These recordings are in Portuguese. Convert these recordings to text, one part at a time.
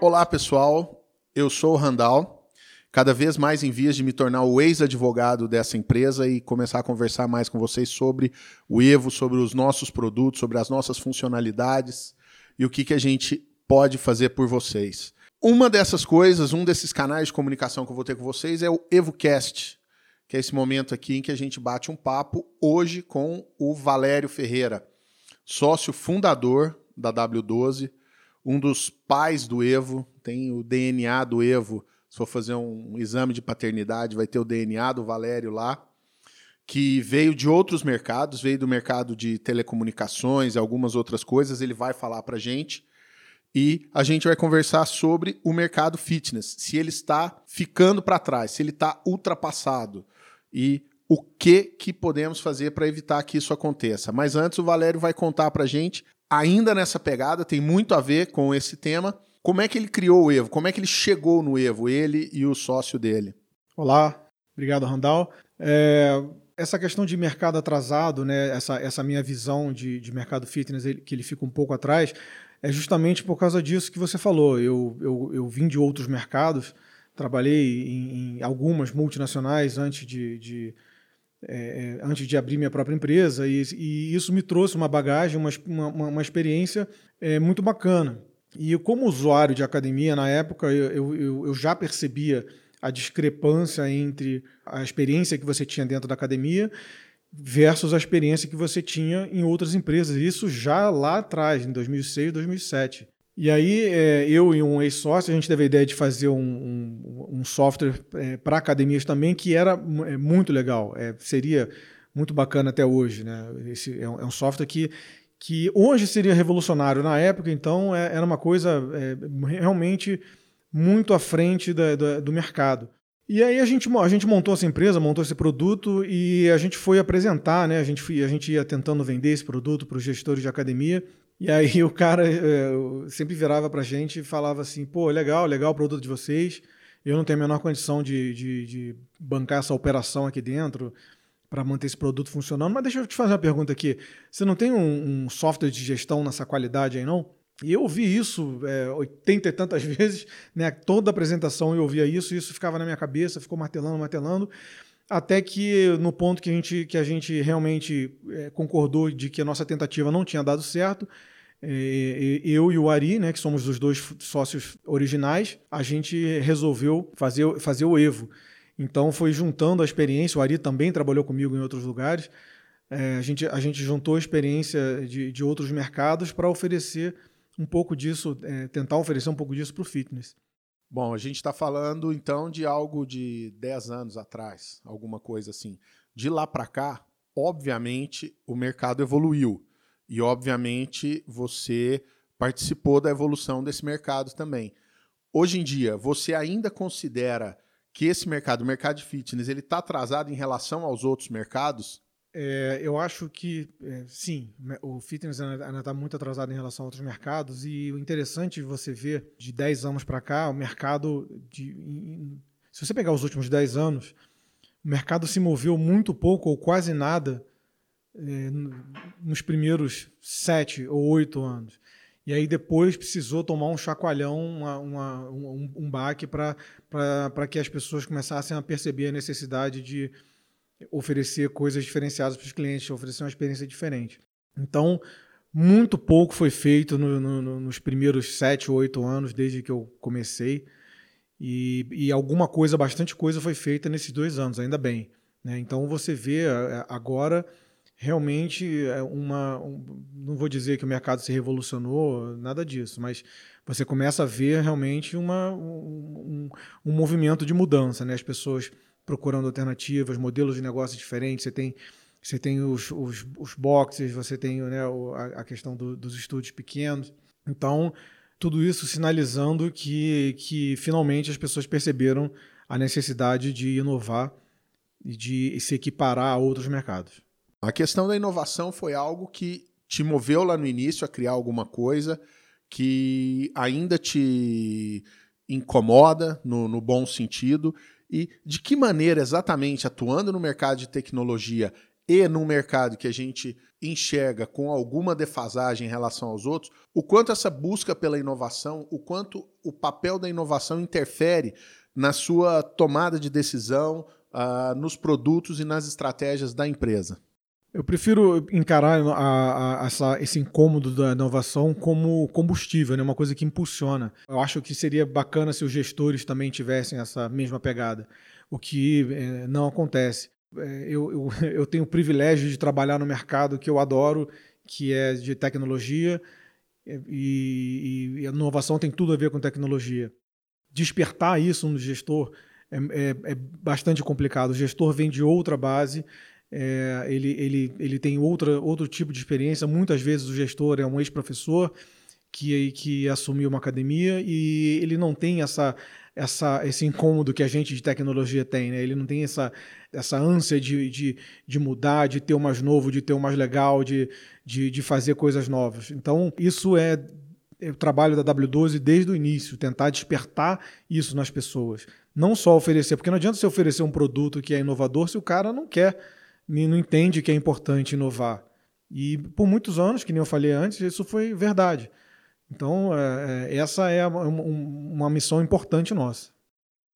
Olá, pessoal. Eu sou o Randall, cada vez mais em vias de me tornar o ex-advogado dessa empresa e começar a conversar mais com vocês sobre o Evo, sobre os nossos produtos, sobre as nossas funcionalidades e o que, que a gente pode fazer por vocês. Uma dessas coisas, um desses canais de comunicação que eu vou ter com vocês é o EvoCast, que é esse momento aqui em que a gente bate um papo hoje com o Valério Ferreira, sócio fundador da W12, um dos pais do Evo, tem o DNA do Evo. Se for fazer um exame de paternidade, vai ter o DNA do Valério lá, que veio de outros mercados, veio do mercado de telecomunicações e algumas outras coisas. Ele vai falar para gente e a gente vai conversar sobre o mercado fitness, se ele está ficando para trás, se ele está ultrapassado e o que que podemos fazer para evitar que isso aconteça. Mas antes o Valério vai contar para gente ainda nessa pegada, tem muito a ver com esse tema. Como é que ele criou o Evo? Como é que ele chegou no Evo, ele e o sócio dele? Olá, obrigado, Randall. É, essa questão de mercado atrasado, né, essa, essa minha visão de, de mercado fitness, ele, que ele fica um pouco atrás, é justamente por causa disso que você falou. Eu, eu, eu vim de outros mercados, trabalhei em, em algumas multinacionais antes de, de é, é, antes de abrir minha própria empresa, e, e isso me trouxe uma bagagem, uma, uma, uma experiência é, muito bacana. E como usuário de academia, na época, eu, eu, eu já percebia a discrepância entre a experiência que você tinha dentro da academia versus a experiência que você tinha em outras empresas. Isso já lá atrás, em 2006, 2007. E aí, é, eu e um ex-sócio, a gente teve a ideia de fazer um, um, um software é, para academias também, que era é, muito legal. É, seria muito bacana até hoje. Né? Esse é um, é um, software que, que hoje seria revolucionário. Na época, então, é, era uma coisa realmente muito à frente da, da, do mercado. E aí a gente, a gente montou essa empresa, montou esse produto e a gente foi apresentar, né? A gente, a gente ia tentando vender esse produto para os gestores de academia. E aí o cara é, sempre virava pra gente e falava assim, pô, legal, legal o produto de vocês, eu não tenho a menor condição de, de, de bancar essa operação aqui dentro para manter esse produto funcionando, mas deixa eu te fazer uma pergunta aqui, você não tem um, um software de gestão nessa qualidade aí não? E eu ouvi isso é, 80 e tantas vezes, né? toda apresentação eu ouvia isso, isso ficava na minha cabeça, ficou martelando, martelando, até que no ponto que a gente, que a gente realmente é, concordou de que a nossa tentativa não tinha dado certo, é, eu e o Ari, né, que somos os dois sócios originais, a gente resolveu fazer, fazer o Evo. Então foi juntando a experiência, o Ari também trabalhou comigo em outros lugares, é, a, gente, a gente juntou a experiência de, de outros mercados para oferecer um pouco disso, tentar oferecer um pouco disso para o fitness. Bom, a gente está falando então de algo de 10 anos atrás, alguma coisa assim. De lá para cá, obviamente, o mercado evoluiu. E, obviamente, você participou da evolução desse mercado também. Hoje em dia, você ainda considera que esse mercado, o mercado de fitness, ele está atrasado em relação aos outros mercados? É, eu acho que é, sim, o fitness ainda está muito atrasado em relação a outros mercados e o interessante de você ver de 10 anos para cá, o mercado, de, em, se você pegar os últimos 10 anos, o mercado se moveu muito pouco ou quase nada é, nos primeiros 7 ou 8 anos. E aí depois precisou tomar um chacoalhão, uma, uma, um, um baque para que as pessoas começassem a perceber a necessidade de oferecer coisas diferenciadas para os clientes, oferecer uma experiência diferente. Então, muito pouco foi feito no, no, nos primeiros sete ou oito anos, desde que eu comecei, e, e, alguma coisa, bastante coisa foi feita nesses dois anos, ainda bem. Né? Então, você vê agora realmente é uma. Um, não vou dizer que o mercado se revolucionou, nada disso, mas você começa a ver realmente uma, um, um movimento de mudança, né? As pessoas procurando alternativas, modelos de negócio diferentes. Você tem, você tem os, os, os boxes, você tem né, a, a questão do, dos estúdios pequenos. Então, tudo isso sinalizando que, que finalmente as pessoas perceberam a necessidade de inovar e de se equiparar a outros mercados. A questão da inovação foi algo que te moveu lá no início a criar alguma coisa que ainda te incomoda no, no bom sentido e de que maneira exatamente atuando no mercado de tecnologia e num mercado que a gente enxerga com alguma defasagem em relação aos outros, o quanto essa busca pela inovação, o quanto o papel da inovação interfere na sua tomada de decisão, uh, nos produtos e nas estratégias da empresa? Eu prefiro encarar a, a, essa, esse incômodo da inovação como combustível, né? uma coisa que impulsiona. Eu acho que seria bacana se os gestores também tivessem essa mesma pegada, o que é, não acontece. É, eu, eu, eu, tenho o privilégio de trabalhar no mercado que eu adoro, que é de tecnologia, e, e a inovação tem tudo a ver com tecnologia. Despertar isso no gestor é, é, é bastante complicado. O gestor vem de outra base, é, ele, ele, ele tem outra, outro tipo de experiência. Muitas vezes o gestor é um ex-professor que, que assumiu uma academia e ele não tem essa, essa, esse incômodo que a gente de tecnologia tem. Né? Ele não tem essa, essa ânsia de, de, de mudar, de ter o mais novo, de ter o mais legal, de, de, de fazer coisas novas. Então, isso é, é o trabalho da W12 desde o início, tentar despertar isso nas pessoas. Não só oferecer, porque não adianta você oferecer um produto que é inovador se o cara não quer não entende que é importante inovar. E por muitos anos, que nem eu falei antes, isso foi verdade. Então, é, é essa é uma, uma missão importante nossa.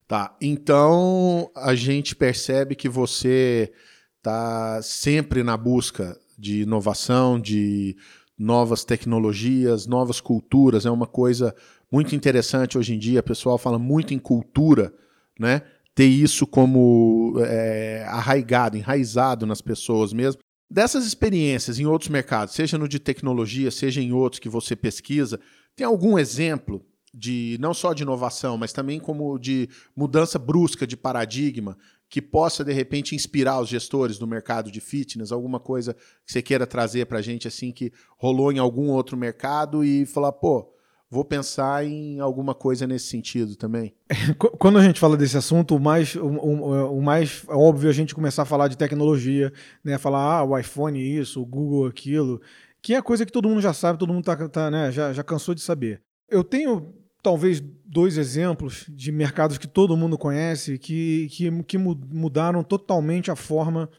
Tá, então a gente percebe que você está sempre na busca de inovação, de novas tecnologias, novas culturas. É uma coisa muito interessante hoje em dia. O pessoal fala muito em cultura, né? Ter isso como é, arraigado, enraizado nas pessoas mesmo. Dessas experiências em outros mercados, seja no de tecnologia, seja em outros que você pesquisa, tem algum exemplo de não só de inovação, mas também como de mudança brusca de paradigma que possa de repente inspirar os gestores do mercado de fitness, alguma coisa que você queira trazer para a gente assim que rolou em algum outro mercado e falar, pô, vou pensar em alguma coisa nesse sentido também. Quando a gente fala desse assunto, o mais, o, o, o, mais óbvio é a gente começar a falar de tecnologia, né? Falar, ah, o iPhone isso, o Google aquilo, que é coisa que todo mundo já sabe, todo mundo tá, tá né? já, já cansou de saber. Eu tenho talvez dois exemplos de mercados que todo mundo conhece que, que, que mudaram totalmente a forma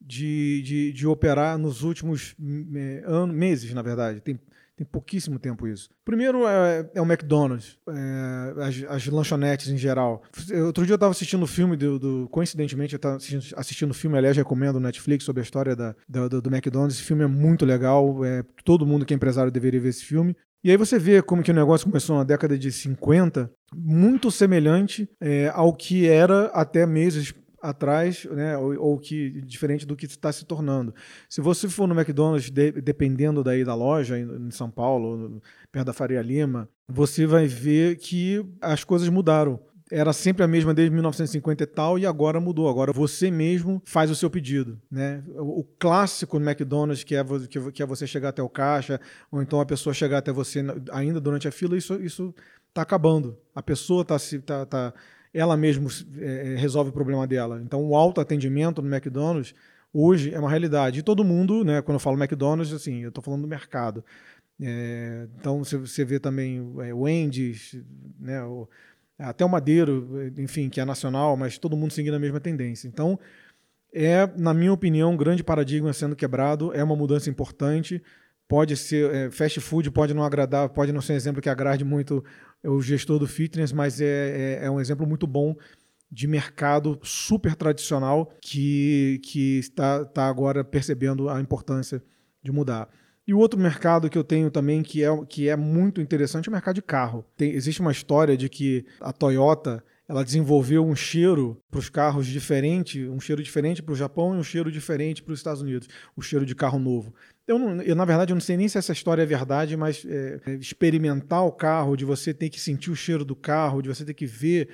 de, de, de operar nos últimos meses, na verdade. Tem tem pouquíssimo tempo isso. Primeiro é, é o McDonald's, é, as, as, lanchonetes em geral. Outro dia eu estava assistindo o filme do, do, Coincidentemente, eu estava assistindo, o filme, aliás, recomendo no Netflix sobre a história da do, do, McDonald's. Esse filme é muito legal. É, todo mundo que é empresário deveria ver esse filme. E aí você vê como que o negócio começou na década de 50, muito semelhante é, ao que era até meses atrás, né, ou, ou, que diferente do que está se tornando. Se você for no McDonald's, de, dependendo daí da loja em, em São Paulo, perto da Faria Lima, você vai ver que as coisas mudaram. Era sempre a mesma desde 1950 e tal, e agora mudou. Agora você mesmo faz o seu pedido. Né? O, clássico no McDonald's, que é, que é você chegar até o caixa, ou então a pessoa chegar até você ainda durante a fila, isso está acabando. A pessoa está tá, tá ela mesma é, é, resolve o problema dela. Então, o autoatendimento no McDonald's hoje é uma realidade. E todo mundo, né, quando eu falo McDonald's, assim, eu estou falando do mercado. É, então, você vê também é, o Wendy's, né, o, até o Madeiro, enfim, que é nacional, mas todo mundo seguindo a mesma tendência. Então, é, na minha opinião, um grande paradigma sendo quebrado, é uma mudança importante. Pode ser, é, fast food pode não agradar, pode não ser um exemplo que agrade muito o gestor do fitness, mas é, é, é um exemplo muito bom de mercado super tradicional que, que está, está agora percebendo a importância de mudar. E o outro mercado que eu tenho também que é, que é muito interessante é o mercado de carro. Tem, existe uma história de que a Toyota ela desenvolveu um cheiro para os carros diferente, um cheiro diferente para o Japão e um cheiro diferente para os Estados Unidos, o cheiro de carro novo. Eu, não, eu, na verdade, eu não sei nem se essa história é verdade, mas é, é, experimentar o carro, de você ter que sentir o cheiro do carro, de você ter que ver.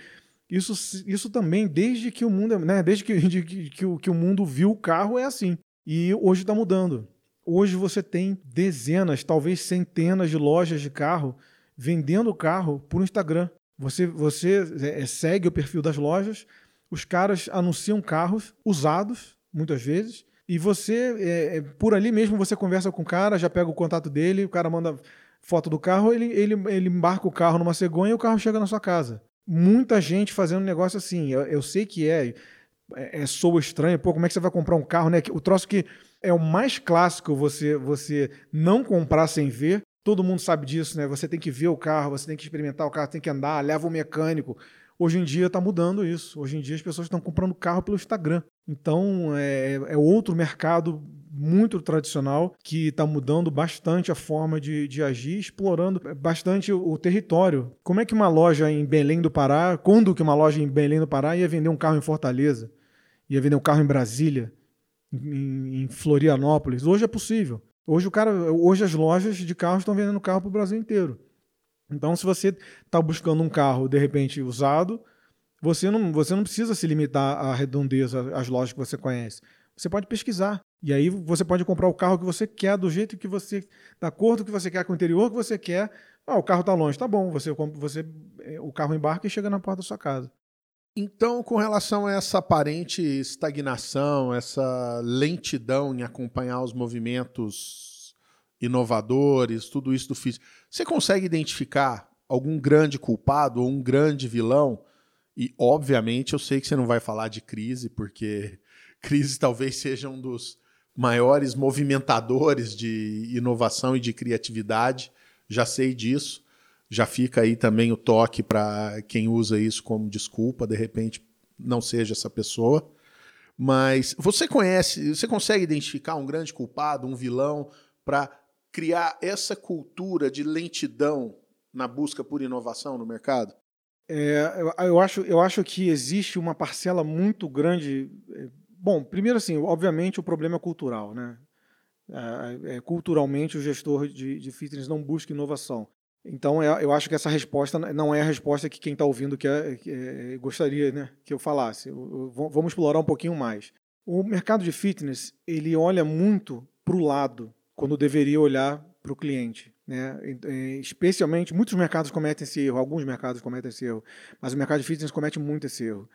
Isso, isso também, desde que o mundo, né, desde que, de, que, que, o, que o mundo viu o carro, é assim. E hoje está mudando. Hoje você tem dezenas, talvez centenas de lojas de carro vendendo carro por Instagram. Você, você é, segue o perfil das lojas, os caras anunciam carros usados, muitas vezes, e você, é, é, por ali mesmo, você conversa com o cara, já pega o contato dele, o cara manda foto do carro, ele, ele, ele embarca o carro numa cegonha e o carro chega na sua casa. Muita gente fazendo negócio assim. Eu, eu sei que é, é, é estranho, pô, como é que você vai comprar um carro, né? O troço que É o mais clássico você, você não comprar sem ver. Todo mundo sabe disso, né? Você tem que ver o carro, você tem que experimentar o carro, tem que andar, leva o mecânico. Hoje em dia está mudando isso. Hoje em dia as pessoas estão comprando carro pelo Instagram. Então é, é outro mercado muito tradicional que está mudando bastante a forma de, de, agir, explorando bastante o, o, território. Como é que uma loja em Belém do Pará, quando que uma loja em Belém do Pará ia vender um carro em Fortaleza, ia vender um carro em Brasília, em, em Florianópolis? Hoje é possível. Hoje o cara, hoje as lojas de carros estão vendendo carro para o Brasil inteiro. Então, se você está buscando um carro de repente usado, você não, você não precisa se limitar à redondeza, às lojas que você conhece. Você pode pesquisar. E aí você pode comprar o carro que você quer, do jeito que você. da cor que você quer, com o interior que você quer. Ah, o carro está longe, tá bom. Você, você é, O carro embarca e chega na porta da sua casa. Então, com relação a essa aparente estagnação, essa lentidão em acompanhar os movimentos inovadores, tudo isso do físico, você consegue identificar algum grande culpado ou um grande vilão? E, obviamente, eu sei que você não vai falar de crise, porque crise talvez seja um dos maiores movimentadores de inovação e de criatividade. Já sei disso. Já fica aí também o toque para quem usa isso como desculpa, de repente não seja essa pessoa. Mas você conhece, você consegue identificar um grande culpado, um vilão, para criar essa cultura de lentidão na busca por inovação no mercado? É, eu, eu, acho, eu acho que existe uma parcela muito grande. É, bom, primeiro, assim, obviamente o problema é cultural. Né? É, é, culturalmente, o gestor de, de fitness não busca inovação. Então, é, eu acho que essa resposta não é a resposta que quem está ouvindo quer, que, gostaria né, que eu falasse. Vamos explorar um pouquinho mais. O mercado de fitness ele olha muito para o lado quando deveria olhar para o cliente. Né? Especialmente, muitos mercados cometem esse erro, alguns mercados cometem esse erro, mas o mercado de fitness comete muito esse erro.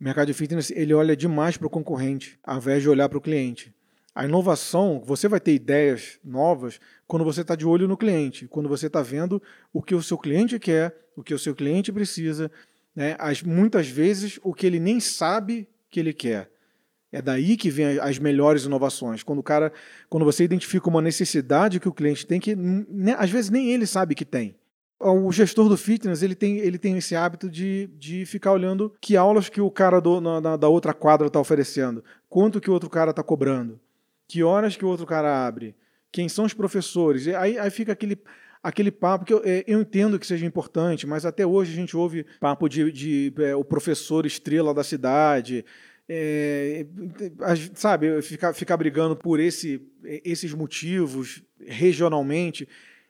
O mercado de fitness ele olha demais para o concorrente, ao invés de olhar para o cliente. A inovação, você vai ter ideias novas quando você está de olho no cliente, quando você está vendo o que o seu cliente quer, o que o seu cliente precisa, né? As, muitas vezes o que ele nem sabe que ele quer. É daí que vem as melhores inovações. Quando o cara, quando você identifica uma necessidade que o cliente tem que né, às vezes nem ele sabe que tem. O gestor do fitness ele tem, ele tem esse hábito de, de ficar olhando que aulas que o cara do, na, da outra quadra está oferecendo, quanto que o outro cara está cobrando, que horas que o outro cara abre, quem são os professores. Aí, aí fica aquele, aquele papo que eu, é, eu, entendo que seja importante, mas até hoje a gente ouve papo de, de, de é, o professor estrela da cidade. É, sabe, ficar, brigando por esse, esses motivos regionalmente,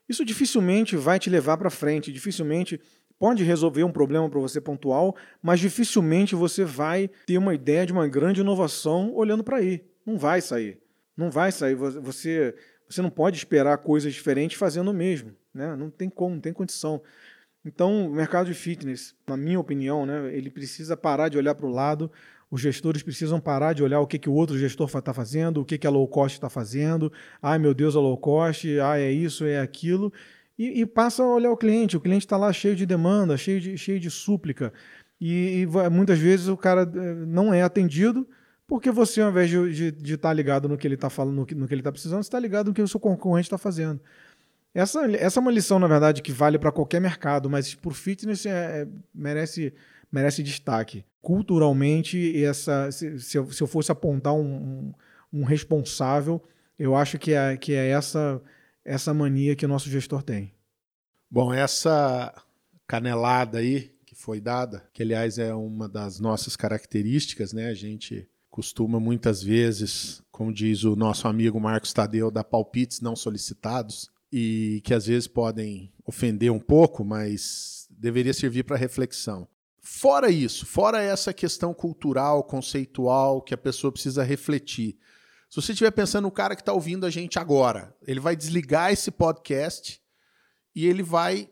isso dificilmente vai te levar para frente, dificilmente pode resolver um problema para você pontual, mas dificilmente você vai ter uma ideia de uma grande inovação olhando para aí. Não vai sair. Não vai sair. Você, você não pode esperar coisas diferentes fazendo o mesmo. Né? Não tem como, não tem condição. Então, o mercado de fitness, na minha opinião, né, ele precisa parar de olhar para o lado. Os gestores precisam parar de olhar o que, que o outro gestor está fazendo, o que, que a low cost está fazendo. Ai, meu Deus, a low cost, ah, é isso, é aquilo. E, e passa a olhar o cliente. O cliente está lá cheio de demanda, cheio de, cheio de súplica. E, e, muitas vezes o cara eh, não é atendido porque você, ao invés de estar tá ligado no que ele está falando, no que, no que ele está precisando, está ligado no que o seu concorrente está fazendo. Essa, essa é uma lição, na verdade, que vale para qualquer mercado, mas por fitness é, é, merece, merece destaque. Culturalmente, essa, se, se, eu, se eu fosse apontar um, um, um, responsável, eu acho que é, que é essa, essa mania que o nosso gestor tem. Bom, essa canelada aí que foi dada, que aliás é uma das nossas características, né? A gente costuma muitas vezes, como diz o nosso amigo Marcos Tadeu, dar palpites não solicitados e que às vezes podem ofender um pouco, mas deveria servir para reflexão. Fora isso, fora essa questão cultural, conceitual, que a pessoa precisa refletir. Se você estiver pensando no cara que está ouvindo a gente agora, ele vai desligar esse podcast e ele vai,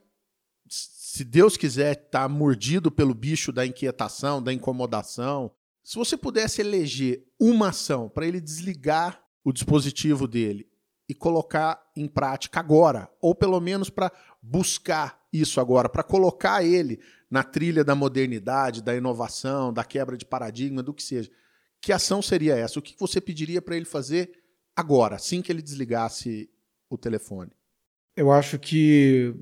se Deus quiser, estar tá mordido pelo bicho da inquietação, da incomodação. Se você pudesse eleger uma ação para ele desligar o dispositivo dele e colocar em prática agora, ou pelo menos para buscar isso agora, para colocar ele na trilha da modernidade, da inovação, da quebra de paradigma, do que seja. Que ação seria essa? O que você pediria para ele fazer agora, assim que ele desligasse o telefone? Eu acho que.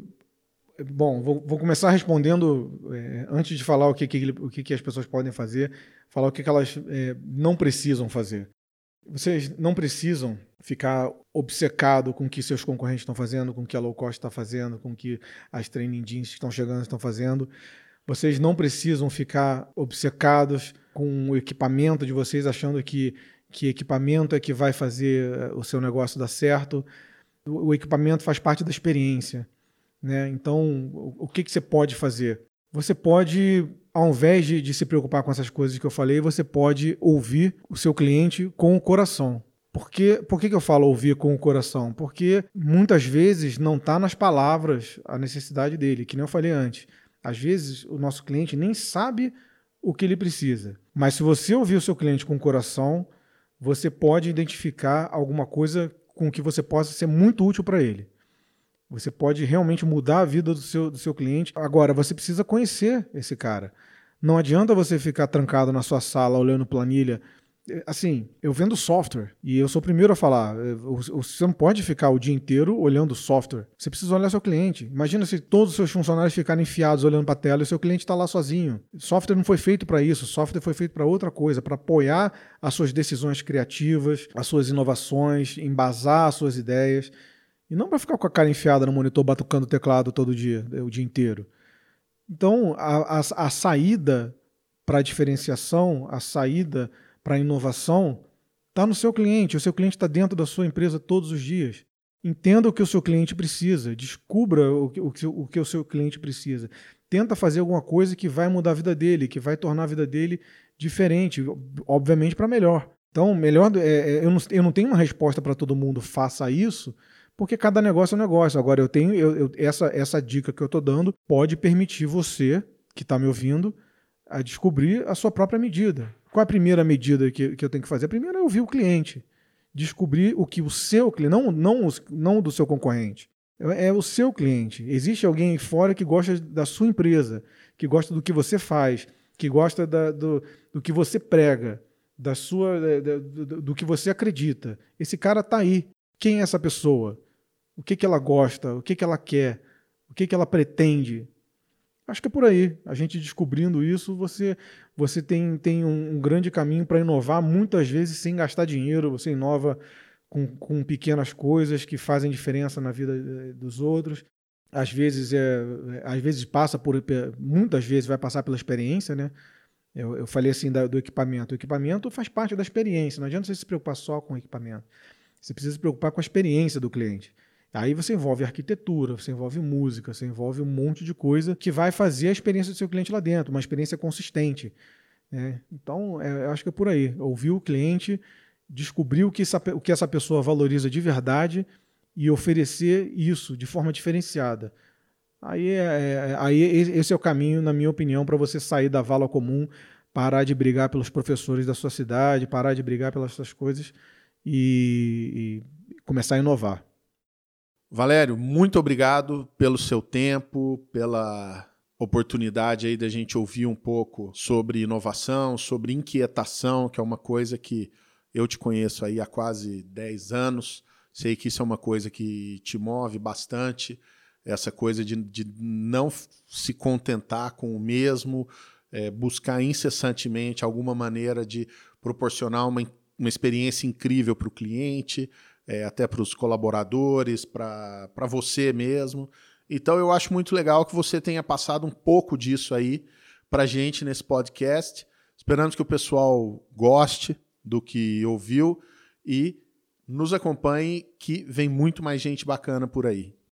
Bom, vou, vou começar respondendo, é, antes de falar o, que, que, o que, que, as pessoas podem fazer, falar o que, que elas é, não precisam fazer. Vocês não precisam ficar obcecado com o que seus concorrentes estão fazendo, com o que a low cost está fazendo, com o que as training jeans que estão chegando estão fazendo. Vocês não precisam ficar obcecados com o equipamento de vocês, achando que, que equipamento é que vai fazer eh, o seu negócio dar certo. O, o equipamento faz parte da experiência. Né? Então, o, o que, que você pode fazer? Você pode, ao invés de, de se preocupar com essas coisas que eu falei, você pode ouvir o seu cliente com o coração. Por, que, por que, que eu falo ouvir com o coração? Porque muitas vezes não está nas palavras a necessidade dele, que nem eu falei antes. Às vezes o nosso cliente nem sabe o que ele precisa. Mas se você ouvir o seu cliente com o coração, você pode identificar alguma coisa com que você possa ser muito útil para ele. Você pode realmente mudar a vida do seu, do seu cliente. Agora, você precisa conhecer esse cara. Não adianta você ficar trancado na sua sala olhando planilha assim, eu vendo software e eu sou o primeiro a falar. Você não pode ficar o dia inteiro olhando software. Você precisa olhar seu cliente. Imagina se todos os seus funcionários ficarem enfiados olhando para a tela e o seu cliente está lá sozinho. Software não foi feito para isso. Software foi feito para outra coisa, para apoiar as suas decisões criativas, as suas inovações, embasar as suas ideias. E não para ficar com a cara enfiada no monitor batucando o teclado todo dia, o dia inteiro. Então, a, a, a saída para a diferenciação, a saída para inovação está no seu cliente. O seu cliente está dentro da sua empresa todos os dias. Entenda o que o seu cliente precisa, descubra o que, o, que, o que o seu cliente precisa. Tenta fazer alguma coisa que vai mudar a vida dele, que vai tornar a vida dele diferente, obviamente para melhor. Então, melhor é, é, eu, não, eu não tenho uma resposta para todo mundo, faça isso, porque cada negócio é um negócio. Agora, eu tenho eu, eu, essa, essa dica que eu estou dando pode permitir você, que está me ouvindo, a descobrir a sua própria medida. Qual a primeira medida que, que eu tenho que fazer? A primeira é ouvir o cliente. Descobrir o que o seu cliente, não, não, não do seu concorrente, é, é o seu cliente. Existe alguém fora que gosta da sua empresa, que gosta do que você faz, que gosta da, do, do que você prega, da sua, da, do, do, que você acredita. Esse cara está aí. Quem é essa pessoa? O que, que ela gosta? O que, que ela quer? O que, que ela pretende? Acho que é por aí. A gente descobrindo isso, você, você tem, tem um, um grande caminho para inovar, muitas vezes sem gastar dinheiro. Você inova com, com pequenas coisas que fazem diferença na vida eh, dos outros. Às vezes, é, às vezes passa por. Muitas vezes vai passar pela experiência, né? Eu, eu falei assim da, do equipamento. O equipamento faz parte da experiência. Não adianta você se preocupar só com o equipamento. Você precisa se preocupar com a experiência do cliente. Aí você envolve arquitetura, você envolve música, você envolve um monte de coisa que vai fazer a experiência do seu cliente lá dentro, uma experiência consistente. Né? Então, é, eu acho que é por aí. Ouvir o cliente, descobrir o que, essa, o que essa pessoa valoriza de verdade e oferecer isso de forma diferenciada. Aí, é, é aí esse é o caminho, na minha opinião, para você sair da vala comum, parar de brigar pelos professores da sua cidade, parar de brigar pelas suas coisas e, e começar a inovar. Valério, muito obrigado pelo seu tempo, pela oportunidade aí da gente ouvir um pouco sobre inovação, sobre inquietação, que é uma coisa que eu te conheço aí há quase 10 anos. Sei que isso é uma coisa que te move bastante, essa coisa de, de não se contentar com o mesmo, é, buscar incessantemente alguma maneira de proporcionar uma, uma experiência incrível para o cliente, é, até para os colaboradores, para você mesmo. Então eu acho muito legal que você tenha passado um pouco disso aí para gente nesse podcast. Esperamos que o pessoal goste do que ouviu e nos acompanhe, que vem muito mais gente bacana por aí.